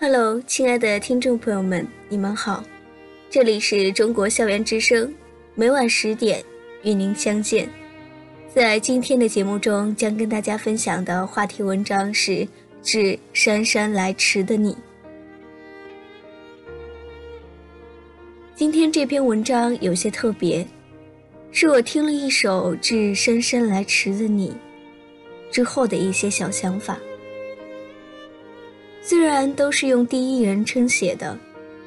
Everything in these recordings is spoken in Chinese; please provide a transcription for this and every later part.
Hello，亲爱的听众朋友们，你们好，这里是中国校园之声，每晚十点与您相见。在今天的节目中，将跟大家分享的话题文章是《致姗姗来迟的你》。今天这篇文章有些特别，是我听了一首《致姗姗来迟的你》之后的一些小想法。虽然都是用第一人称写的，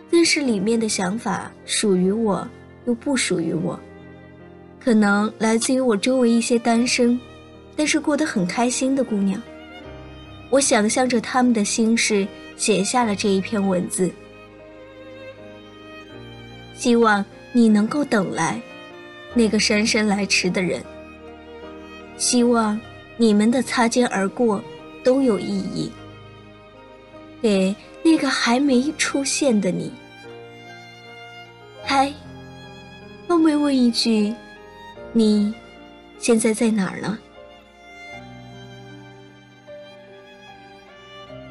但是里面的想法属于我，又不属于我，可能来自于我周围一些单身，但是过得很开心的姑娘。我想象着他们的心事，写下了这一篇文字。希望你能够等来那个姗姗来迟的人。希望你们的擦肩而过都有意义。给那个还没出现的你，嗨，冒昧问一句，你现在在哪儿呢？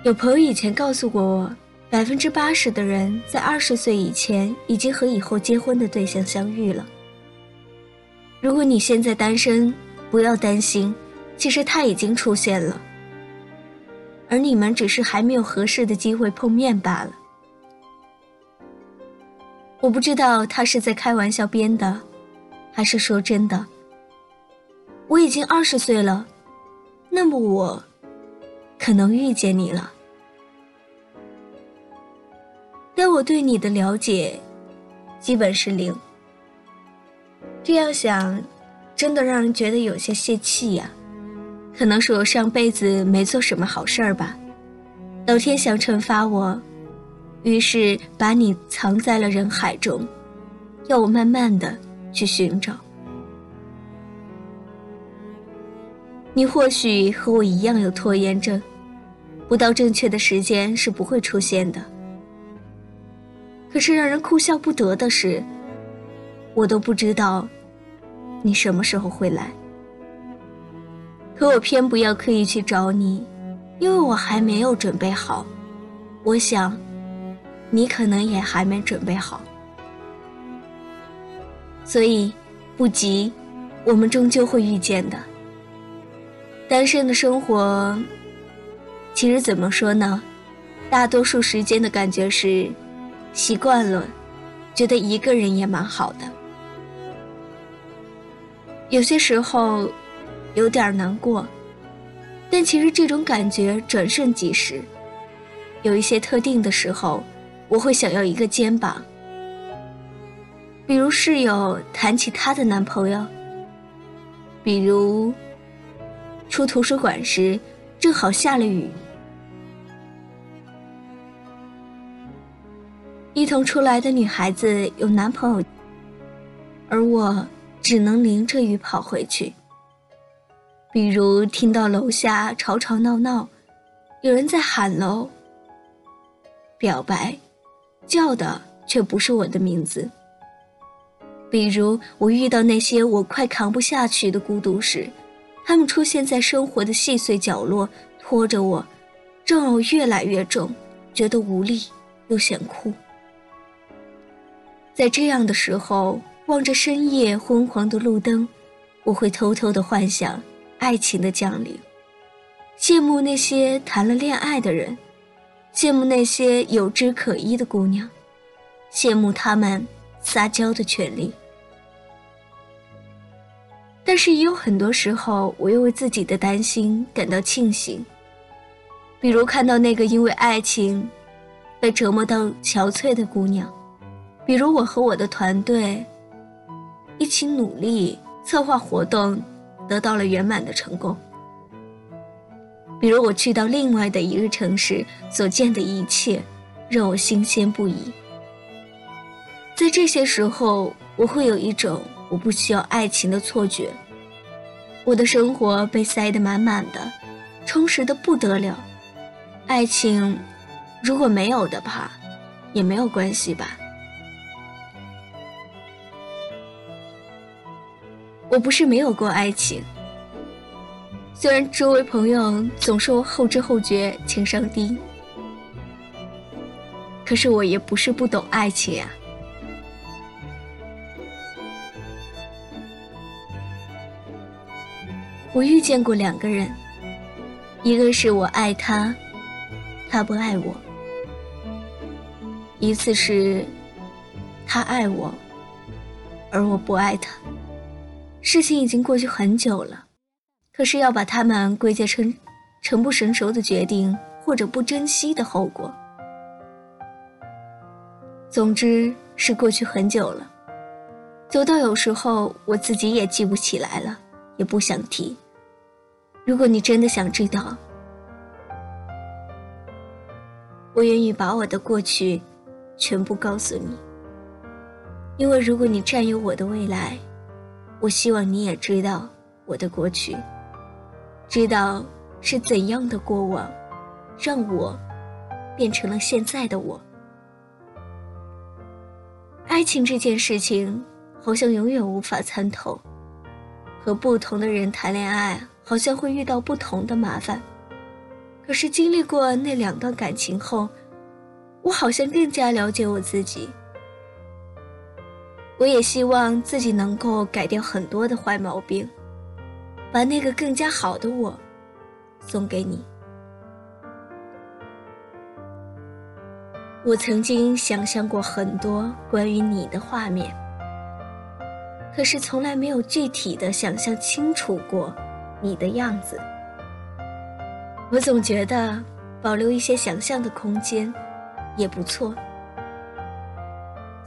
有朋友以前告诉过我，百分之八十的人在二十岁以前已经和以后结婚的对象相遇了。如果你现在单身，不要担心，其实他已经出现了。而你们只是还没有合适的机会碰面罢了。我不知道他是在开玩笑编的，还是说真的。我已经二十岁了，那么我可能遇见你了，但我对你的了解基本是零。这样想，真的让人觉得有些泄气呀。可能是我上辈子没做什么好事儿吧，老天想惩罚我，于是把你藏在了人海中，要我慢慢的去寻找。你或许和我一样有拖延症，不到正确的时间是不会出现的。可是让人哭笑不得的是，我都不知道你什么时候会来。可我偏不要刻意去找你，因为我还没有准备好。我想，你可能也还没准备好。所以，不急，我们终究会遇见的。单身的生活，其实怎么说呢？大多数时间的感觉是，习惯了，觉得一个人也蛮好的。有些时候。有点难过，但其实这种感觉转瞬即逝。有一些特定的时候，我会想要一个肩膀，比如室友谈起她的男朋友，比如出图书馆时正好下了雨，一同出来的女孩子有男朋友，而我只能淋着雨跑回去。比如听到楼下吵吵闹闹，有人在喊楼。表白，叫的却不是我的名字。比如我遇到那些我快扛不下去的孤独时，他们出现在生活的细碎角落，拖着我，让我越来越重，觉得无力又想哭。在这样的时候，望着深夜昏黄的路灯，我会偷偷的幻想。爱情的降临，羡慕那些谈了恋爱的人，羡慕那些有枝可依的姑娘，羡慕他们撒娇的权利。但是也有很多时候，我又为自己的担心感到庆幸，比如看到那个因为爱情被折磨到憔悴的姑娘，比如我和我的团队一起努力策划活动。得到了圆满的成功。比如我去到另外的一个城市所见的一切，让我新鲜不已。在这些时候，我会有一种我不需要爱情的错觉。我的生活被塞得满满的，充实的不得了。爱情，如果没有的话，也没有关系吧。我不是没有过爱情，虽然周围朋友总说我后知后觉、情商低，可是我也不是不懂爱情啊。我遇见过两个人，一个是我爱他，他不爱我；一次是，他爱我，而我不爱他。事情已经过去很久了，可是要把他们归结成成不成熟的决定，或者不珍惜的后果。总之是过去很久了，久到有时候我自己也记不起来了。也不想提。如果你真的想知道，我愿意把我的过去全部告诉你。因为如果你占有我的未来，我希望你也知道我的过去，知道是怎样的过往，让我变成了现在的我。爱情这件事情，好像永远无法参透。和不同的人谈恋爱，好像会遇到不同的麻烦。可是经历过那两段感情后，我好像更加了解我自己。我也希望自己能够改掉很多的坏毛病，把那个更加好的我送给你。我曾经想象过很多关于你的画面。可是从来没有具体的想象清楚过你的样子。我总觉得保留一些想象的空间也不错。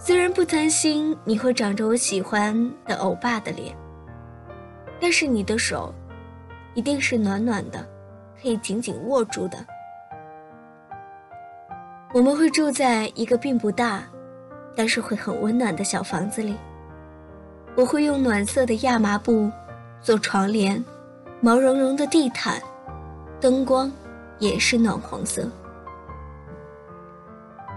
虽然不担心你会长着我喜欢的欧巴的脸，但是你的手一定是暖暖的，可以紧紧握住的。我们会住在一个并不大，但是会很温暖的小房子里。我会用暖色的亚麻布做床帘，毛茸茸的地毯，灯光也是暖黄色。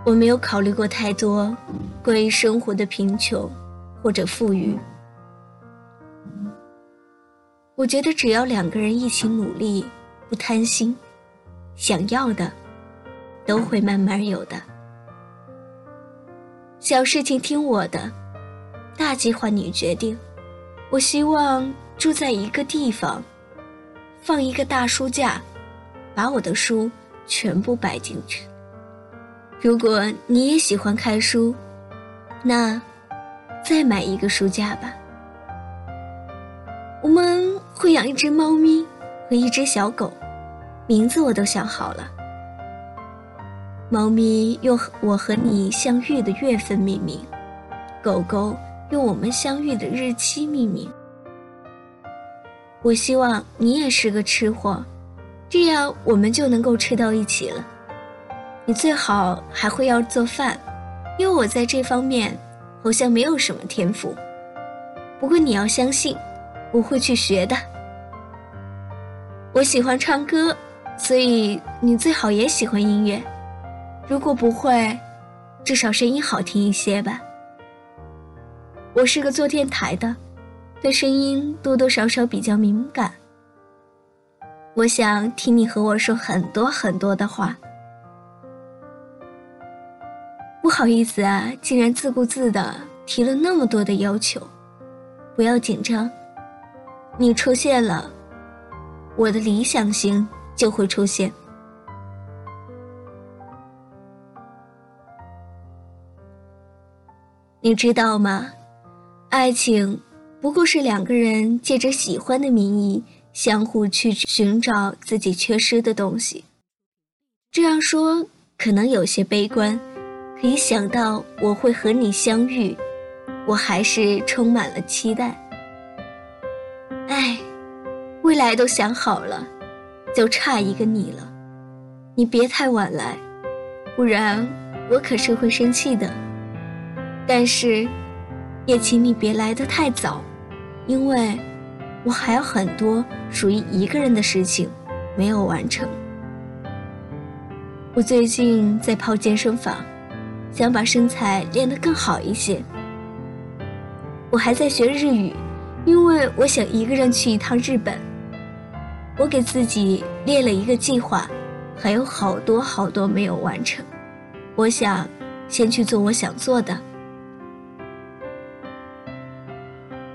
我没有考虑过太多关于生活的贫穷或者富裕。我觉得只要两个人一起努力，不贪心，想要的都会慢慢有的。小事情听我的。大计划你决定。我希望住在一个地方，放一个大书架，把我的书全部摆进去。如果你也喜欢看书，那再买一个书架吧。我们会养一只猫咪和一只小狗，名字我都想好了。猫咪用我和你相遇的月份命名，狗狗。用我们相遇的日期命名。我希望你也是个吃货，这样我们就能够吃到一起了。你最好还会要做饭，因为我在这方面好像没有什么天赋。不过你要相信，我会去学的。我喜欢唱歌，所以你最好也喜欢音乐。如果不会，至少声音好听一些吧。我是个做电台的，对声音多多少少比较敏感。我想听你和我说很多很多的话。不好意思啊，竟然自顾自的提了那么多的要求。不要紧张，你出现了，我的理想型就会出现。你知道吗？爱情不过是两个人借着喜欢的名义，相互去寻找自己缺失的东西。这样说可能有些悲观，可以想到我会和你相遇，我还是充满了期待。哎，未来都想好了，就差一个你了。你别太晚来，不然我可是会生气的。但是。也请你别来得太早，因为我还有很多属于一个人的事情没有完成。我最近在泡健身房，想把身材练得更好一些。我还在学日语，因为我想一个人去一趟日本。我给自己列了一个计划，还有好多好多没有完成。我想先去做我想做的。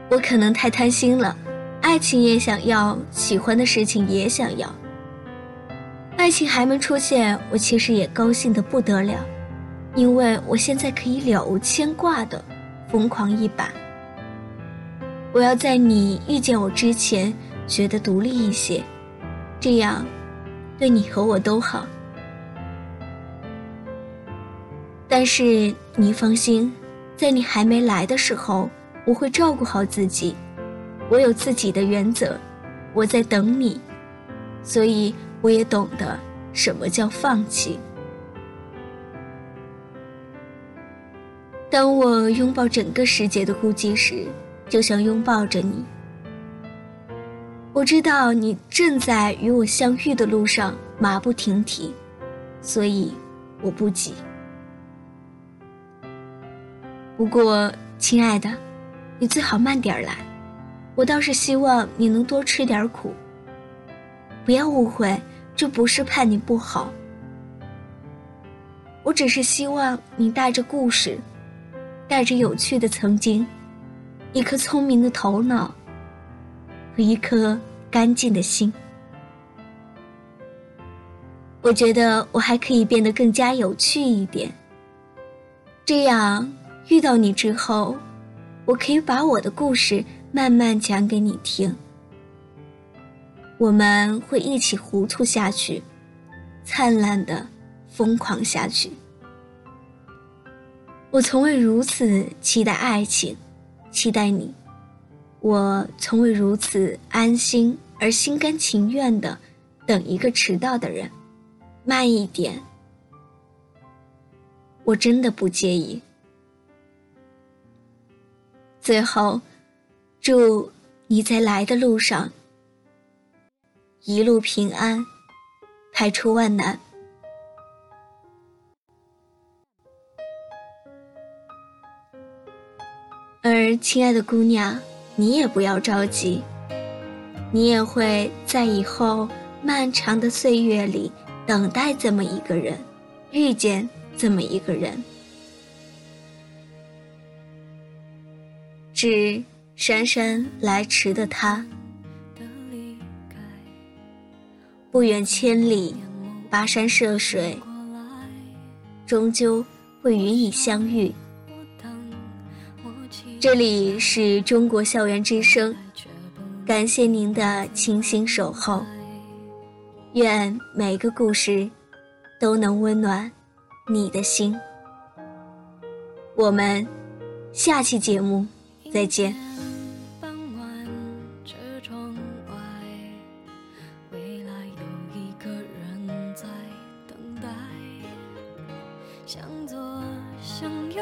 我可能太贪心了，爱情也想要，喜欢的事情也想要。爱情还没出现，我其实也高兴的不得了，因为我现在可以了无牵挂的疯狂一把。我要在你遇见我之前觉得独立一些，这样对你和我都好。但是你放心，在你还没来的时候，我会照顾好自己。我有自己的原则，我在等你，所以。我也懂得什么叫放弃。当我拥抱整个世界的孤寂时，就像拥抱着你。我知道你正在与我相遇的路上马不停蹄，所以我不急。不过，亲爱的，你最好慢点来。我倒是希望你能多吃点苦。不要误会。这不是盼你不好，我只是希望你带着故事，带着有趣的曾经，一颗聪明的头脑和一颗干净的心。我觉得我还可以变得更加有趣一点，这样遇到你之后，我可以把我的故事慢慢讲给你听。我们会一起糊涂下去，灿烂的疯狂下去。我从未如此期待爱情，期待你。我从未如此安心而心甘情愿的等一个迟到的人。慢一点，我真的不介意。最后，祝你在来的路上。一路平安，排除万难。而亲爱的姑娘，你也不要着急，你也会在以后漫长的岁月里等待这么一个人，遇见这么一个人。致姗姗来迟的他。不远千里，跋山涉水，终究会与你相遇。这里是中国校园之声，感谢您的倾心守候，愿每个故事都能温暖你的心。我们下期节目再见。向左，向右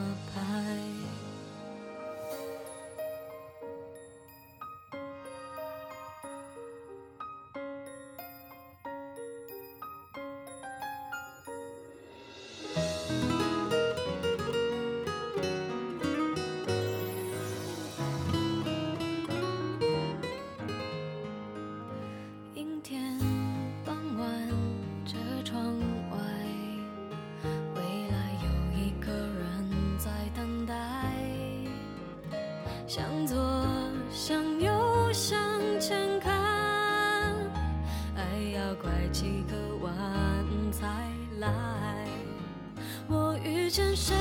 向左，向右，向前看，爱要拐几个弯才来。我遇见谁，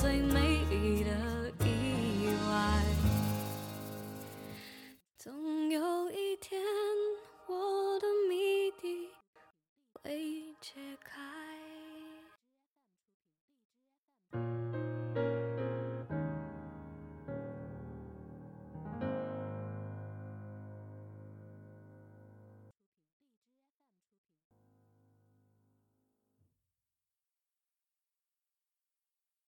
最美